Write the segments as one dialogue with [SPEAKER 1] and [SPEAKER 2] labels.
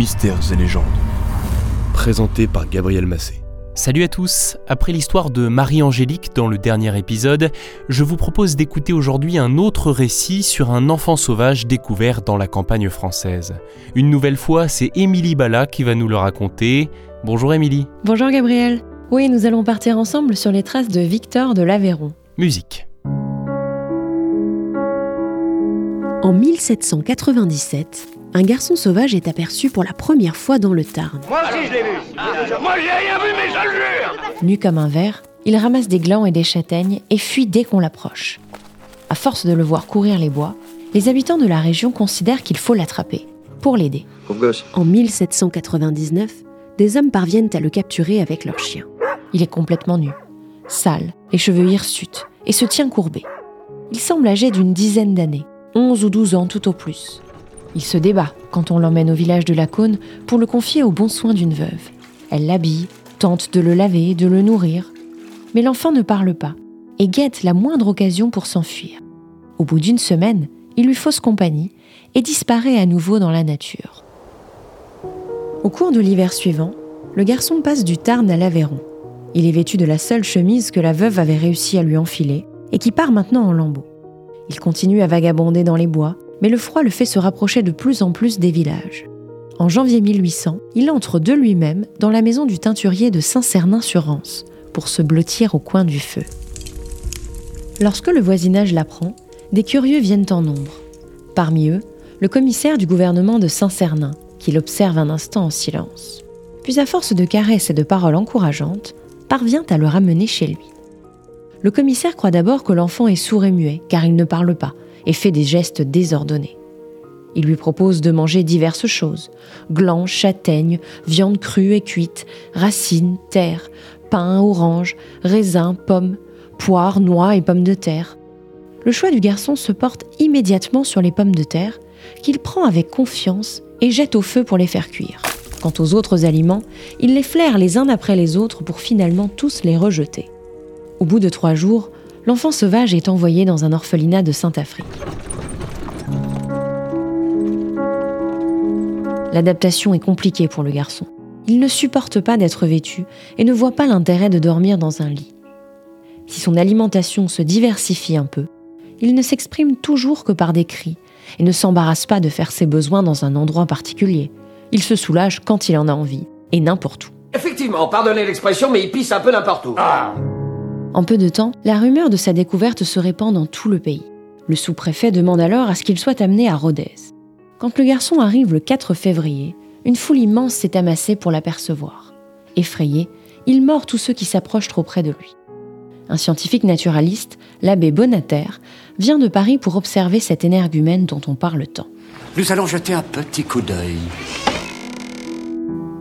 [SPEAKER 1] Mystères et légendes. Présenté par Gabriel Massé.
[SPEAKER 2] Salut à tous, après l'histoire de Marie-Angélique dans le dernier épisode, je vous propose d'écouter aujourd'hui un autre récit sur un enfant sauvage découvert dans la campagne française. Une nouvelle fois, c'est Émilie Bala qui va nous le raconter. Bonjour Émilie.
[SPEAKER 3] Bonjour Gabriel. Oui, nous allons partir ensemble sur les traces de Victor de l'Aveyron.
[SPEAKER 2] Musique.
[SPEAKER 3] En 1797, un garçon sauvage est aperçu pour la première fois dans le Tarn.
[SPEAKER 4] Moi aussi je l'ai vu. Moi j'ai rien vu mais je le jure.
[SPEAKER 3] Nu comme un verre, il ramasse des glands et des châtaignes et fuit dès qu'on l'approche. À force de le voir courir les bois, les habitants de la région considèrent qu'il faut l'attraper pour l'aider. En 1799, des hommes parviennent à le capturer avec leur chien. Il est complètement nu, sale, les cheveux hirsutes et se tient courbé. Il semble âgé d'une dizaine d'années 11 ou 12 ans tout au plus. Il se débat quand on l'emmène au village de la Cône pour le confier aux bons soins d'une veuve. Elle l'habille, tente de le laver, de le nourrir. Mais l'enfant ne parle pas et guette la moindre occasion pour s'enfuir. Au bout d'une semaine, il lui fausse compagnie et disparaît à nouveau dans la nature. Au cours de l'hiver suivant, le garçon passe du Tarn à l'Aveyron. Il est vêtu de la seule chemise que la veuve avait réussi à lui enfiler et qui part maintenant en lambeaux. Il continue à vagabonder dans les bois, mais le froid le fait se rapprocher de plus en plus des villages. En janvier 1800, il entre de lui-même dans la maison du teinturier de Saint-Cernin-sur-Rance pour se blottir au coin du feu. Lorsque le voisinage l'apprend, des curieux viennent en nombre. Parmi eux, le commissaire du gouvernement de Saint-Cernin, qui l'observe un instant en silence. Puis à force de caresses et de paroles encourageantes, parvient à le ramener chez lui. Le commissaire croit d'abord que l'enfant est sourd et muet, car il ne parle pas, et fait des gestes désordonnés. Il lui propose de manger diverses choses glands, châtaignes, viande crue et cuite, racines, terre, pain, orange, raisins, pommes, poires, noix et pommes de terre. Le choix du garçon se porte immédiatement sur les pommes de terre, qu'il prend avec confiance et jette au feu pour les faire cuire. Quant aux autres aliments, il les flaire les uns après les autres pour finalement tous les rejeter. Au bout de trois jours, l'enfant sauvage est envoyé dans un orphelinat de Sainte-Afrique. L'adaptation est compliquée pour le garçon. Il ne supporte pas d'être vêtu et ne voit pas l'intérêt de dormir dans un lit. Si son alimentation se diversifie un peu, il ne s'exprime toujours que par des cris et ne s'embarrasse pas de faire ses besoins dans un endroit particulier. Il se soulage quand il en a envie et n'importe où.
[SPEAKER 4] Effectivement, pardonnez l'expression, mais il pisse un peu n'importe où. Ah.
[SPEAKER 3] En peu de temps, la rumeur de sa découverte se répand dans tout le pays. Le sous-préfet demande alors à ce qu'il soit amené à Rodez. Quand le garçon arrive le 4 février, une foule immense s'est amassée pour l'apercevoir. Effrayé, il mord tous ceux qui s'approchent trop près de lui. Un scientifique naturaliste, l'abbé Bonater, vient de Paris pour observer cet énergumène dont on parle tant.
[SPEAKER 4] Nous allons jeter un petit coup d'œil.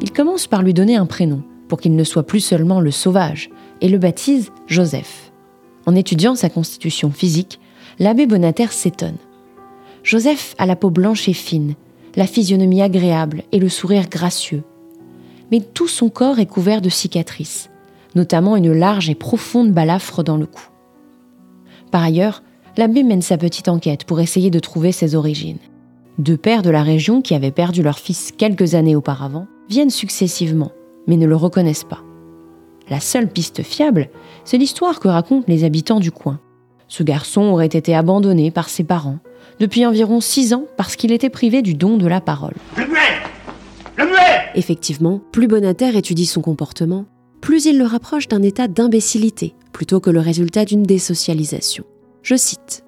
[SPEAKER 3] Il commence par lui donner un prénom, pour qu'il ne soit plus seulement le sauvage, et le baptise Joseph. En étudiant sa constitution physique, l'abbé Bonater s'étonne. Joseph a la peau blanche et fine, la physionomie agréable et le sourire gracieux. Mais tout son corps est couvert de cicatrices, notamment une large et profonde balafre dans le cou. Par ailleurs, l'abbé mène sa petite enquête pour essayer de trouver ses origines. Deux pères de la région qui avaient perdu leur fils quelques années auparavant viennent successivement, mais ne le reconnaissent pas. La seule piste fiable, c'est l'histoire que racontent les habitants du coin. Ce garçon aurait été abandonné par ses parents depuis environ six ans parce qu'il était privé du don de la parole.
[SPEAKER 4] Le muet Le muet
[SPEAKER 3] Effectivement, plus Bonater étudie son comportement, plus il le rapproche d'un état d'imbécilité plutôt que le résultat d'une désocialisation. Je cite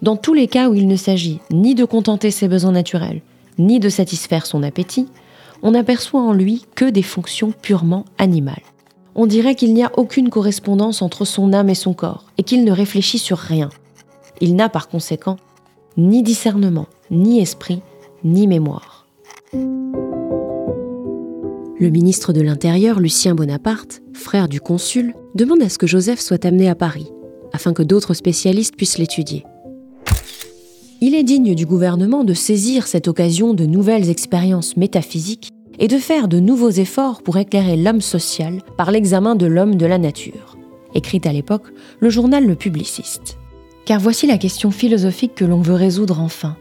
[SPEAKER 3] Dans tous les cas où il ne s'agit ni de contenter ses besoins naturels, ni de satisfaire son appétit, on n'aperçoit en lui que des fonctions purement animales on dirait qu'il n'y a aucune correspondance entre son âme et son corps, et qu'il ne réfléchit sur rien. Il n'a par conséquent ni discernement, ni esprit, ni mémoire. Le ministre de l'Intérieur, Lucien Bonaparte, frère du consul, demande à ce que Joseph soit amené à Paris, afin que d'autres spécialistes puissent l'étudier. Il est digne du gouvernement de saisir cette occasion de nouvelles expériences métaphysiques et de faire de nouveaux efforts pour éclairer l'homme social par l'examen de l'homme de la nature, écrit à l'époque le journal Le Publiciste. Car voici la question philosophique que l'on veut résoudre enfin.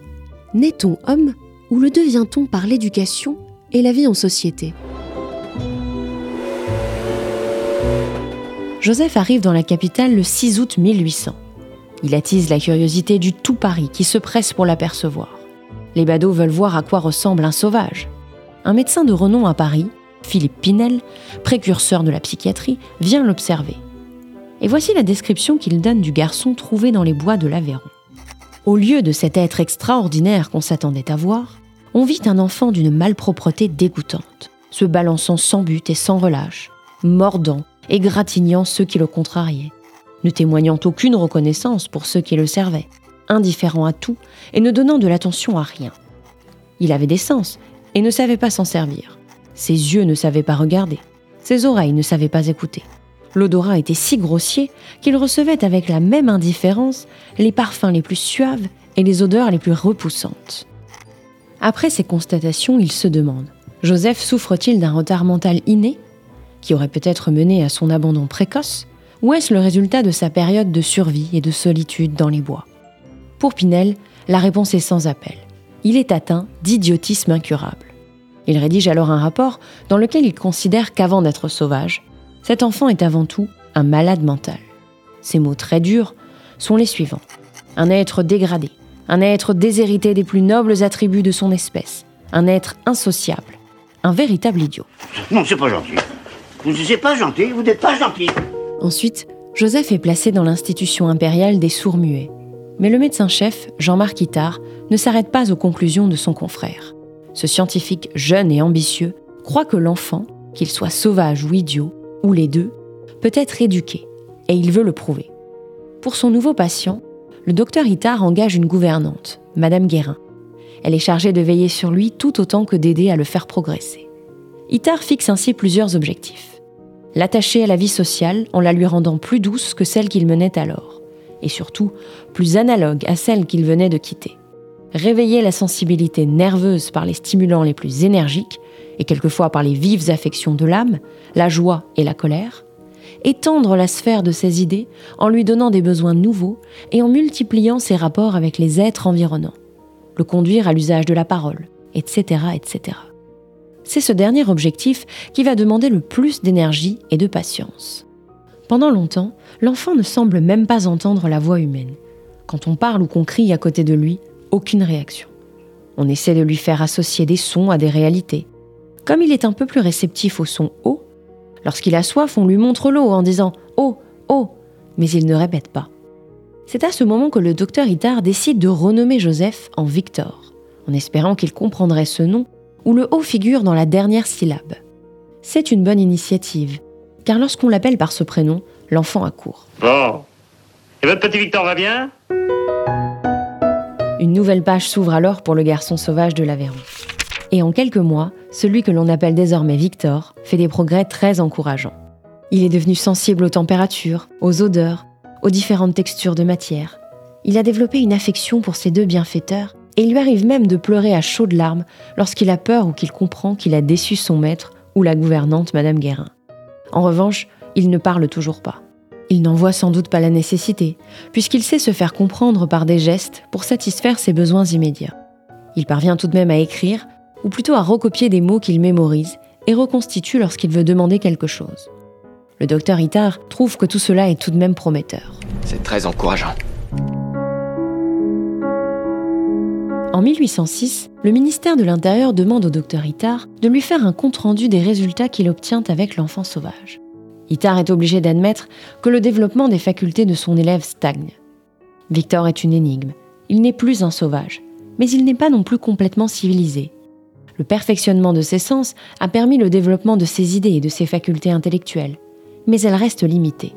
[SPEAKER 3] Naît-on homme ou le devient-on par l'éducation et la vie en société? Joseph arrive dans la capitale le 6 août 1800. Il attise la curiosité du tout Paris qui se presse pour l'apercevoir. Les badauds veulent voir à quoi ressemble un sauvage. Un médecin de renom à Paris, Philippe Pinel, précurseur de la psychiatrie, vient l'observer. Et voici la description qu'il donne du garçon trouvé dans les bois de l'Aveyron. Au lieu de cet être extraordinaire qu'on s'attendait à voir, on vit un enfant d'une malpropreté dégoûtante, se balançant sans but et sans relâche, mordant, et gratignant ceux qui le contrariaient, ne témoignant aucune reconnaissance pour ceux qui le servaient, indifférent à tout et ne donnant de l'attention à rien. Il avait des sens et ne savait pas s'en servir. Ses yeux ne savaient pas regarder, ses oreilles ne savaient pas écouter. L'odorat était si grossier qu'il recevait avec la même indifférence les parfums les plus suaves et les odeurs les plus repoussantes. Après ces constatations, il se demande Joseph souffre-t-il d'un retard mental inné qui aurait peut-être mené à son abandon précoce, ou est-ce le résultat de sa période de survie et de solitude dans les bois? Pour Pinel, la réponse est sans appel. Il est atteint d'idiotisme incurable. Il rédige alors un rapport dans lequel il considère qu'avant d'être sauvage, cet enfant est avant tout un malade mental. Ces mots très durs sont les suivants. Un être dégradé, un être déshérité des plus nobles attributs de son espèce, un être insociable, un véritable idiot.
[SPEAKER 5] Non, c'est pas gentil. Vous n'êtes pas gentil, vous n'êtes pas gentil.
[SPEAKER 3] Ensuite, Joseph est placé dans l'institution impériale des sourds-muets. Mais le médecin-chef, Jean-Marc Itard, ne s'arrête pas aux conclusions de son confrère. Ce scientifique jeune et ambitieux croit que l'enfant, qu'il soit sauvage ou idiot, ou les deux, peut être éduqué, et il veut le prouver. Pour son nouveau patient, le docteur Itard engage une gouvernante, Madame Guérin. Elle est chargée de veiller sur lui tout autant que d'aider à le faire progresser. Itard fixe ainsi plusieurs objectifs. L'attacher à la vie sociale en la lui rendant plus douce que celle qu'il menait alors, et surtout plus analogue à celle qu'il venait de quitter. Réveiller la sensibilité nerveuse par les stimulants les plus énergiques, et quelquefois par les vives affections de l'âme, la joie et la colère, étendre la sphère de ses idées en lui donnant des besoins nouveaux et en multipliant ses rapports avec les êtres environnants, le conduire à l'usage de la parole, etc., etc c'est ce dernier objectif qui va demander le plus d'énergie et de patience. Pendant longtemps, l'enfant ne semble même pas entendre la voix humaine. Quand on parle ou qu'on crie à côté de lui, aucune réaction. On essaie de lui faire associer des sons à des réalités. Comme il est un peu plus réceptif au son haut, lorsqu'il a soif, on lui montre l'eau en disant Oh, oh, mais il ne répète pas. C'est à ce moment que le docteur Itard décide de renommer Joseph en Victor, en espérant qu'il comprendrait ce nom où le haut figure dans la dernière syllabe. C'est une bonne initiative, car lorsqu'on l'appelle par ce prénom, l'enfant accourt.
[SPEAKER 5] Bon. Et votre petit Victor va bien?
[SPEAKER 3] Une nouvelle page s'ouvre alors pour le garçon sauvage de l'Aveyron. Et en quelques mois, celui que l'on appelle désormais Victor fait des progrès très encourageants. Il est devenu sensible aux températures, aux odeurs, aux différentes textures de matière. Il a développé une affection pour ses deux bienfaiteurs et il lui arrive même de pleurer à chaudes larmes lorsqu'il a peur ou qu'il comprend qu'il a déçu son maître ou la gouvernante Madame Guérin. En revanche, il ne parle toujours pas. Il n'en voit sans doute pas la nécessité, puisqu'il sait se faire comprendre par des gestes pour satisfaire ses besoins immédiats. Il parvient tout de même à écrire, ou plutôt à recopier des mots qu'il mémorise et reconstitue lorsqu'il veut demander quelque chose. Le docteur Itard trouve que tout cela est tout de même prometteur.
[SPEAKER 6] C'est très encourageant.
[SPEAKER 3] En 1806, le ministère de l'Intérieur demande au docteur Itard de lui faire un compte-rendu des résultats qu'il obtient avec l'enfant sauvage. Itard est obligé d'admettre que le développement des facultés de son élève stagne. Victor est une énigme. Il n'est plus un sauvage, mais il n'est pas non plus complètement civilisé. Le perfectionnement de ses sens a permis le développement de ses idées et de ses facultés intellectuelles, mais elles restent limitées.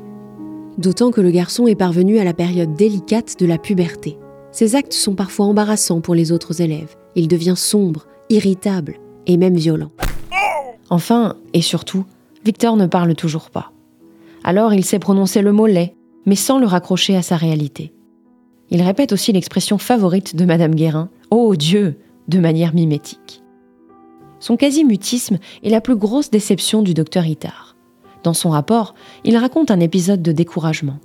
[SPEAKER 3] D'autant que le garçon est parvenu à la période délicate de la puberté. Ses actes sont parfois embarrassants pour les autres élèves. Il devient sombre, irritable et même violent. Enfin, et surtout, Victor ne parle toujours pas. Alors il sait prononcer le mot lait, mais sans le raccrocher à sa réalité. Il répète aussi l'expression favorite de Madame Guérin, Oh Dieu, de manière mimétique. Son quasi-mutisme est la plus grosse déception du docteur Itard. Dans son rapport, il raconte un épisode de découragement.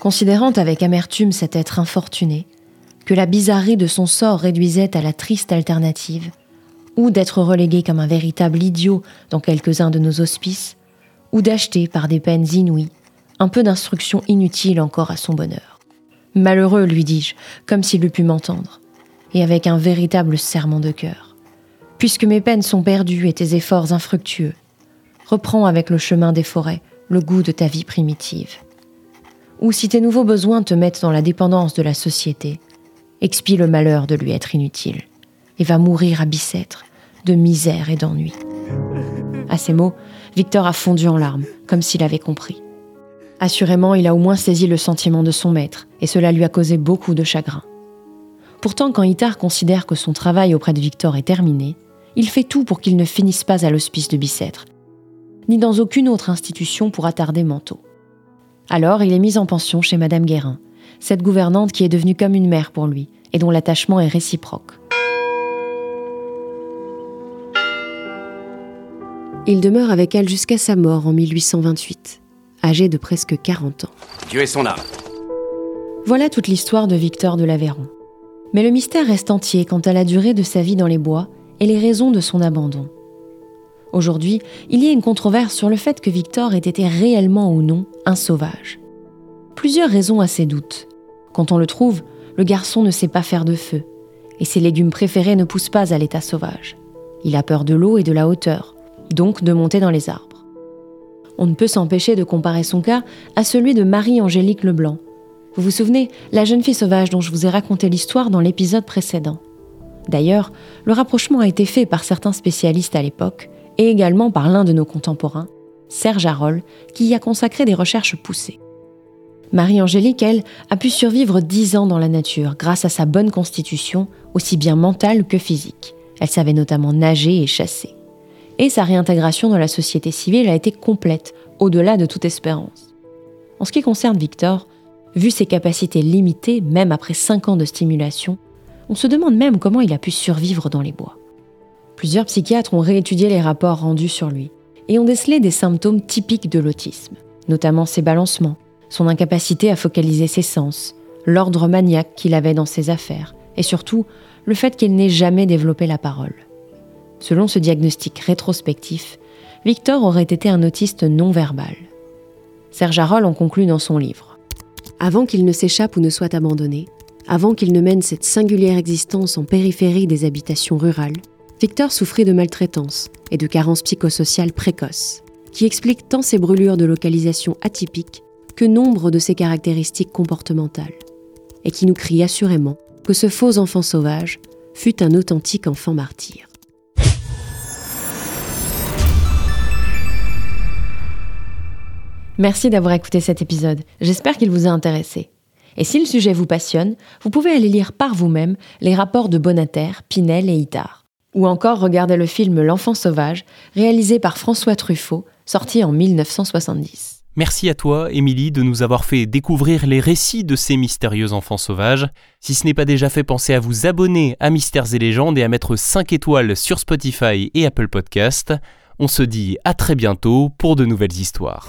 [SPEAKER 3] Considérant avec amertume cet être infortuné, que la bizarrerie de son sort réduisait à la triste alternative. ou d'être relégué comme un véritable idiot dans quelques-uns de nos hospices, ou d'acheter par des peines inouïes un peu d'instruction inutile encore à son bonheur. Malheureux, lui dis-je, comme s'il eût pu m'entendre, et avec un véritable serment de cœur. Puisque mes peines sont perdues et tes efforts infructueux, reprends avec le chemin des forêts le goût de ta vie primitive. Ou si tes nouveaux besoins te mettent dans la dépendance de la société, expie le malheur de lui être inutile, et va mourir à Bicêtre, de misère et d'ennui. À ces mots, Victor a fondu en larmes, comme s'il avait compris. Assurément, il a au moins saisi le sentiment de son maître, et cela lui a causé beaucoup de chagrin. Pourtant, quand Itard considère que son travail auprès de Victor est terminé, il fait tout pour qu'il ne finisse pas à l'hospice de Bicêtre, ni dans aucune autre institution pour attarder Manteau. Alors, il est mis en pension chez Madame Guérin, cette gouvernante qui est devenue comme une mère pour lui, et dont l'attachement est réciproque. Il demeure avec elle jusqu'à sa mort en 1828, âgé de presque 40 ans.
[SPEAKER 4] Dieu est son âme.
[SPEAKER 3] Voilà toute l'histoire de Victor de l'Aveyron. Mais le mystère reste entier quant à la durée de sa vie dans les bois et les raisons de son abandon. Aujourd'hui, il y a une controverse sur le fait que Victor ait été réellement ou non un sauvage. Plusieurs raisons à ces doutes. Quand on le trouve, le garçon ne sait pas faire de feu, et ses légumes préférés ne poussent pas à l'état sauvage. Il a peur de l'eau et de la hauteur, donc de monter dans les arbres. On ne peut s'empêcher de comparer son cas à celui de Marie-Angélique Leblanc. Vous vous souvenez, la jeune fille sauvage dont je vous ai raconté l'histoire dans l'épisode précédent. D'ailleurs, le rapprochement a été fait par certains spécialistes à l'époque, et également par l'un de nos contemporains, Serge Harold, qui y a consacré des recherches poussées. Marie-Angélique, elle, a pu survivre dix ans dans la nature grâce à sa bonne constitution, aussi bien mentale que physique. Elle savait notamment nager et chasser et sa réintégration dans la société civile a été complète, au-delà de toute espérance. En ce qui concerne Victor, vu ses capacités limitées, même après 5 ans de stimulation, on se demande même comment il a pu survivre dans les bois. Plusieurs psychiatres ont réétudié les rapports rendus sur lui et ont décelé des symptômes typiques de l'autisme, notamment ses balancements, son incapacité à focaliser ses sens, l'ordre maniaque qu'il avait dans ses affaires, et surtout le fait qu'il n'ait jamais développé la parole. Selon ce diagnostic rétrospectif, Victor aurait été un autiste non-verbal. Serge Harold en conclut dans son livre. Avant qu'il ne s'échappe ou ne soit abandonné, avant qu'il ne mène cette singulière existence en périphérie des habitations rurales, Victor souffrit de maltraitance et de carences psychosociales précoces, qui expliquent tant ses brûlures de localisation atypiques que nombre de ses caractéristiques comportementales, et qui nous crie assurément que ce faux enfant sauvage fut un authentique enfant martyr. Merci d'avoir écouté cet épisode. J'espère qu'il vous a intéressé. Et si le sujet vous passionne, vous pouvez aller lire par vous-même les rapports de Bonater, Pinel et Itard. Ou encore regarder le film L'enfant sauvage, réalisé par François Truffaut, sorti en 1970.
[SPEAKER 2] Merci à toi, Émilie, de nous avoir fait découvrir les récits de ces mystérieux enfants sauvages. Si ce n'est pas déjà fait, pensez à vous abonner à Mystères et légendes et à mettre 5 étoiles sur Spotify et Apple Podcast. On se dit à très bientôt pour de nouvelles histoires.